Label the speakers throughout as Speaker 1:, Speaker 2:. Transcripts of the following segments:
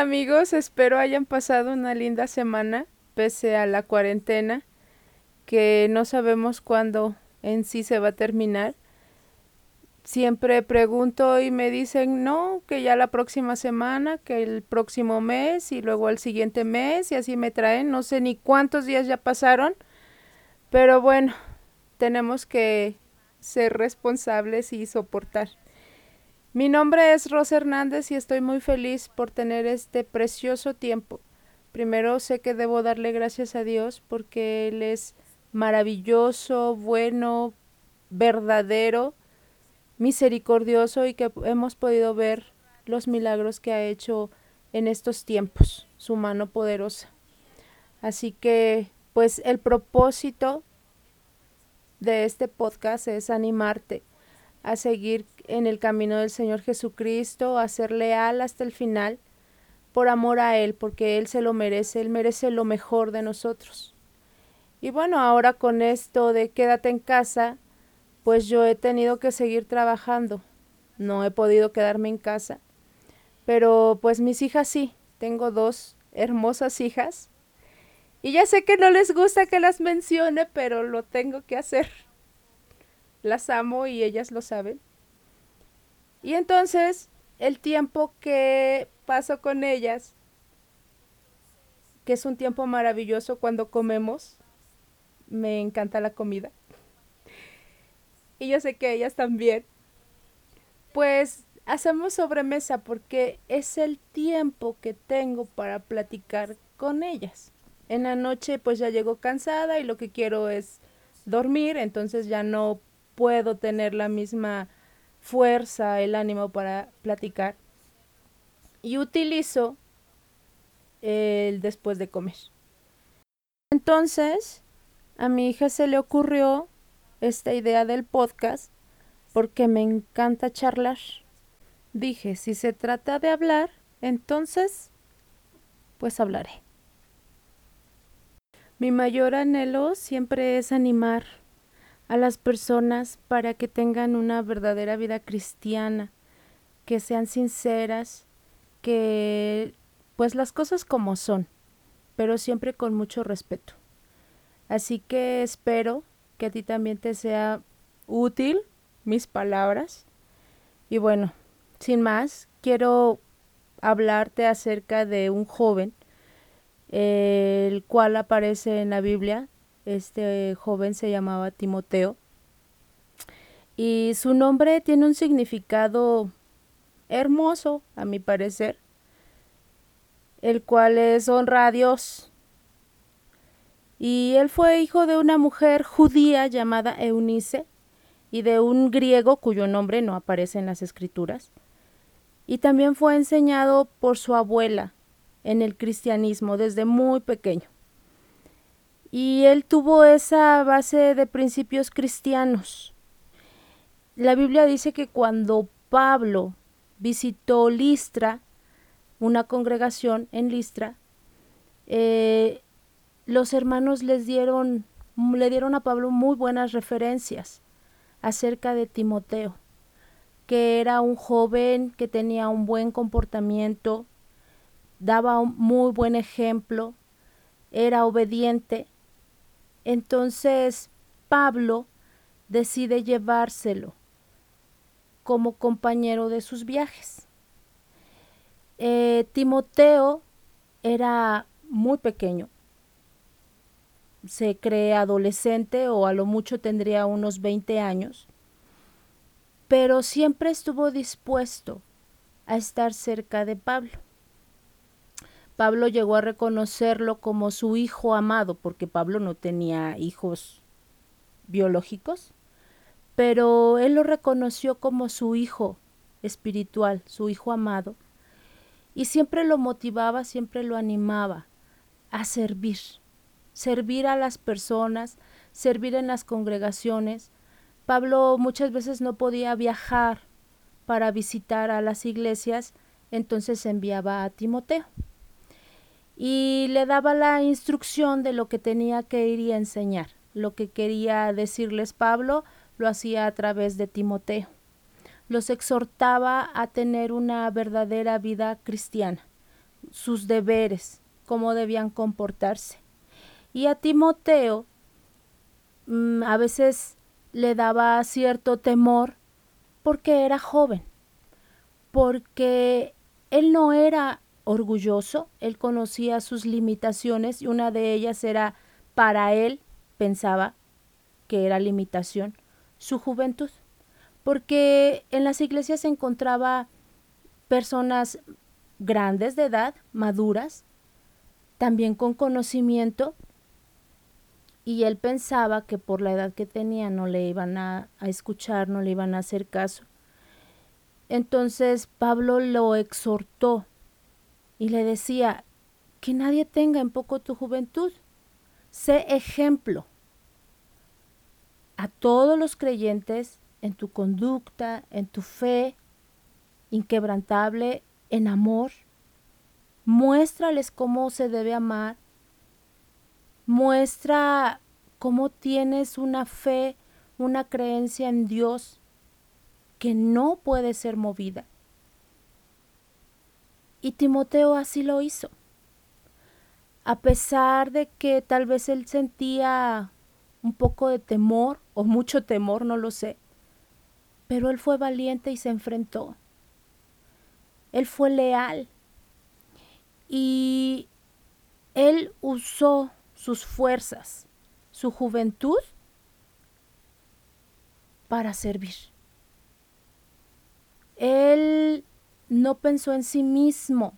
Speaker 1: Amigos, espero hayan pasado una linda semana pese a la cuarentena que no sabemos cuándo en sí se va a terminar. Siempre pregunto y me dicen no, que ya la próxima semana, que el próximo mes y luego el siguiente mes y así me traen. No sé ni cuántos días ya pasaron, pero bueno, tenemos que ser responsables y soportar. Mi nombre es Rosa Hernández y estoy muy feliz por tener este precioso tiempo. Primero sé que debo darle gracias a Dios porque Él es maravilloso, bueno, verdadero, misericordioso y que hemos podido ver los milagros que ha hecho en estos tiempos, su mano poderosa. Así que, pues el propósito de este podcast es animarte a seguir en el camino del Señor Jesucristo, a ser leal hasta el final, por amor a Él, porque Él se lo merece, Él merece lo mejor de nosotros. Y bueno, ahora con esto de quédate en casa, pues yo he tenido que seguir trabajando. No he podido quedarme en casa. Pero pues mis hijas sí, tengo dos hermosas hijas. Y ya sé que no les gusta que las mencione, pero lo tengo que hacer las amo y ellas lo saben. Y entonces el tiempo que paso con ellas, que es un tiempo maravilloso cuando comemos, me encanta la comida. Y yo sé que ellas también. Pues hacemos sobremesa porque es el tiempo que tengo para platicar con ellas. En la noche pues ya llego cansada y lo que quiero es dormir, entonces ya no puedo tener la misma fuerza, el ánimo para platicar. Y utilizo el después de comer. Entonces, a mi hija se le ocurrió esta idea del podcast porque me encanta charlar. Dije, si se trata de hablar, entonces, pues hablaré. Mi mayor anhelo siempre es animar, a las personas para que tengan una verdadera vida cristiana, que sean sinceras, que pues las cosas como son, pero siempre con mucho respeto. Así que espero que a ti también te sea útil mis palabras. Y bueno, sin más, quiero hablarte acerca de un joven, el cual aparece en la Biblia, este joven se llamaba Timoteo. Y su nombre tiene un significado hermoso, a mi parecer, el cual es honra a Dios. Y él fue hijo de una mujer judía llamada Eunice y de un griego cuyo nombre no aparece en las escrituras. Y también fue enseñado por su abuela en el cristianismo desde muy pequeño. Y él tuvo esa base de principios cristianos. La Biblia dice que cuando Pablo visitó Listra, una congregación en Listra, eh, los hermanos les dieron, le dieron a Pablo muy buenas referencias acerca de Timoteo, que era un joven que tenía un buen comportamiento, daba un muy buen ejemplo, era obediente entonces Pablo decide llevárselo como compañero de sus viajes. Eh, Timoteo era muy pequeño, se cree adolescente o a lo mucho tendría unos 20 años, pero siempre estuvo dispuesto a estar cerca de Pablo. Pablo llegó a reconocerlo como su hijo amado, porque Pablo no tenía hijos biológicos, pero él lo reconoció como su hijo espiritual, su hijo amado, y siempre lo motivaba, siempre lo animaba a servir, servir a las personas, servir en las congregaciones. Pablo muchas veces no podía viajar para visitar a las iglesias, entonces enviaba a Timoteo y le daba la instrucción de lo que tenía que ir y enseñar. Lo que quería decirles Pablo lo hacía a través de Timoteo. Los exhortaba a tener una verdadera vida cristiana, sus deberes, cómo debían comportarse. Y a Timoteo mm, a veces le daba cierto temor porque era joven, porque él no era orgulloso, él conocía sus limitaciones y una de ellas era para él, pensaba que era limitación, su juventud, porque en las iglesias se encontraba personas grandes de edad, maduras, también con conocimiento, y él pensaba que por la edad que tenía no le iban a, escuchar, no le iban a hacer caso. Entonces Pablo lo exhortó y le decía, que nadie tenga en poco tu juventud, sé ejemplo a todos los creyentes en tu conducta, en tu fe inquebrantable, en amor. Muéstrales cómo se debe amar. Muestra cómo tienes una fe, una creencia en Dios que no puede ser movida. Y Timoteo así lo hizo. A pesar de que tal vez él sentía un poco de temor o mucho temor, no lo sé, pero él fue valiente y se enfrentó. Él fue leal y él usó sus fuerzas, su juventud para servir. Él no pensó en sí mismo,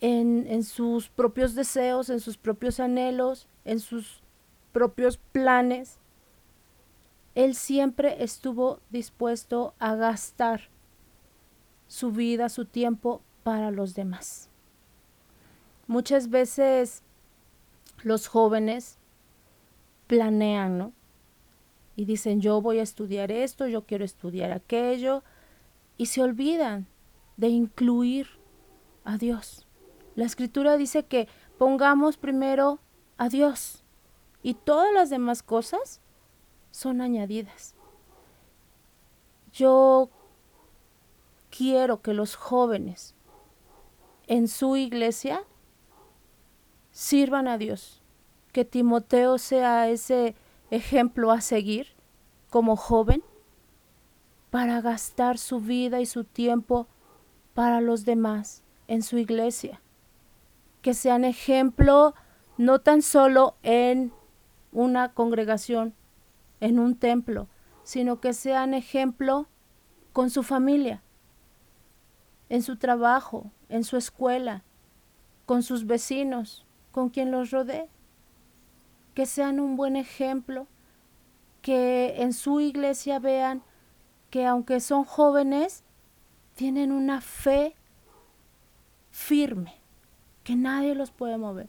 Speaker 1: en, en, sus propios deseos, en sus propios anhelos, en sus propios planes. Él siempre estuvo dispuesto a gastar su vida, su tiempo para los demás. Muchas veces los jóvenes planean, ¿no? Y dicen, yo voy a estudiar esto, yo quiero estudiar aquello, y se olvidan de incluir a Dios. La escritura dice que pongamos primero a Dios y todas las demás cosas son añadidas. Yo quiero que los jóvenes en su iglesia sirvan a Dios, que Timoteo sea ese ejemplo a seguir como joven para gastar su vida y su tiempo para los demás en su iglesia. Que sean ejemplo no tan solo en una congregación, en un templo, sino que sean ejemplo con su familia, en su trabajo, en su escuela, con sus vecinos, con quien los rodee. Que sean un buen ejemplo, que en su iglesia vean que aunque son jóvenes, tienen una fe firme, que nadie los puede mover,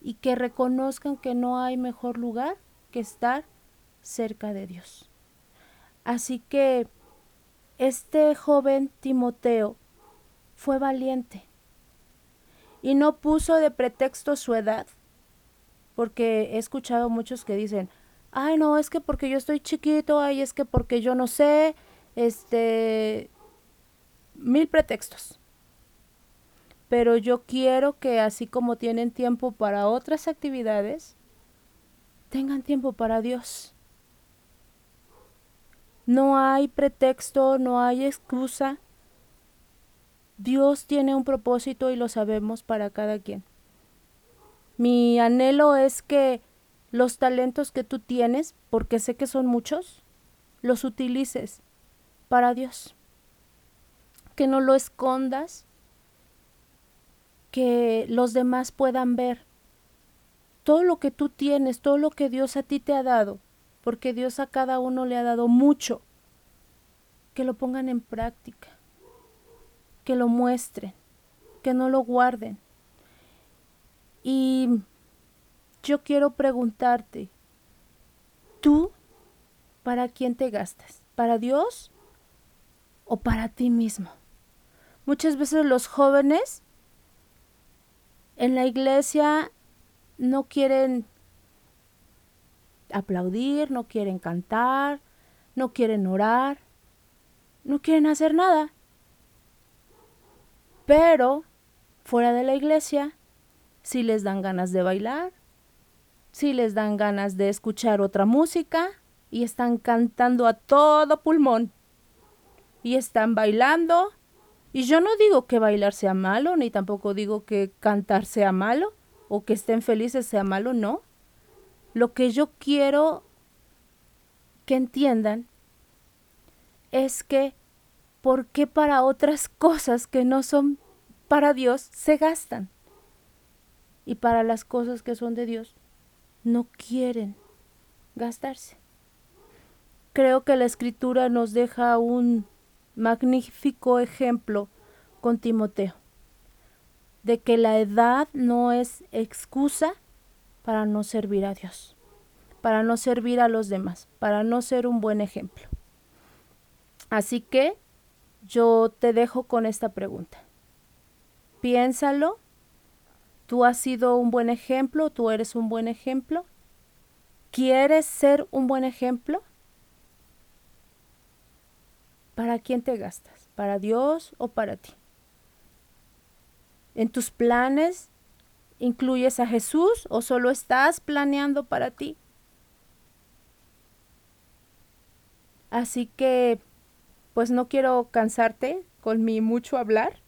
Speaker 1: y que reconozcan que no hay mejor lugar que estar cerca de Dios. Así que este joven Timoteo fue valiente y no puso de pretexto su edad, porque he escuchado muchos que dicen, ay no, es que porque yo estoy chiquito, ay es que porque yo no sé, este, mil pretextos. Pero yo quiero que así como tienen tiempo para otras actividades, tengan tiempo para Dios. No hay pretexto, no hay excusa. Dios tiene un propósito y lo sabemos para cada quien. Mi anhelo es que los talentos que tú tienes, porque sé que son muchos, los utilices para Dios. Que no lo escondas, que los demás puedan ver todo lo que tú tienes, todo lo que Dios a ti te ha dado, porque Dios a cada uno le ha dado mucho, que lo pongan en práctica, que lo muestren, que no lo guarden. Y yo quiero preguntarte, ¿tú para quién te gastas? ¿Para Dios o para ti mismo? Muchas veces los jóvenes en la iglesia no quieren aplaudir, no quieren cantar, no quieren orar, no quieren hacer nada. Pero fuera de la iglesia, si les dan ganas de bailar, si les dan ganas de escuchar otra música y están cantando a todo pulmón y están bailando. Y yo no digo que bailar sea malo, ni tampoco digo que cantar sea malo o que estén felices sea malo, no. Lo que yo quiero que entiendan es que ¿por qué para otras cosas que no son para Dios se gastan? Y para las cosas que son de Dios no quieren gastarse. Creo que la escritura nos deja un magnífico ejemplo con Timoteo, de que la edad no es excusa para no servir a Dios, para no servir a los demás, para no ser un buen ejemplo. Así que yo te dejo con esta pregunta. Piénsalo. ¿Tú has sido un buen ejemplo? ¿Tú eres un buen ejemplo? ¿Quieres ser un buen ejemplo? ¿Para quién te gastas? ¿Para Dios o para ti? ¿En tus planes incluyes a Jesús o solo estás planeando para ti? Así que, pues no quiero cansarte con mi mucho hablar.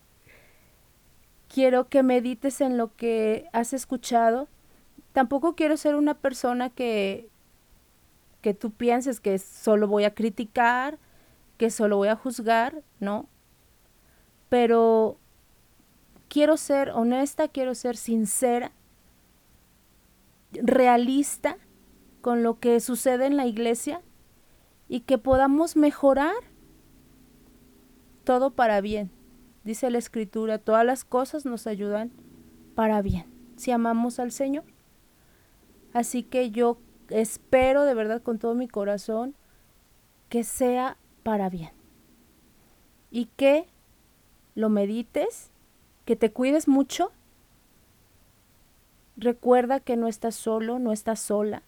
Speaker 1: Quiero que medites en lo que has escuchado. Tampoco quiero ser una persona que que tú pienses que solo voy a criticar que solo voy a juzgar, ¿no? Pero quiero ser honesta, quiero ser sincera, realista con lo que sucede en la iglesia y que podamos mejorar todo para bien. Dice la escritura, todas las cosas nos ayudan para bien, si amamos al Señor. Así que yo espero de verdad con todo mi corazón que sea para bien. Y que lo medites, que te cuides mucho. Recuerda que no estás solo, no estás sola.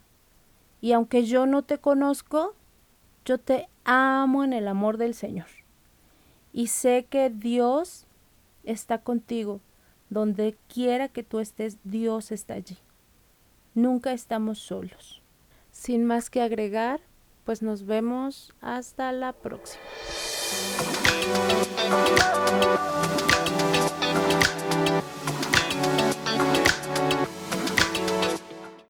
Speaker 1: Y aunque yo no te conozco, yo te amo en el amor del Señor. Y sé que Dios está contigo. Donde quiera que tú estés, Dios está allí. Nunca estamos solos. Sin más que agregar, pues nos vemos hasta la próxima.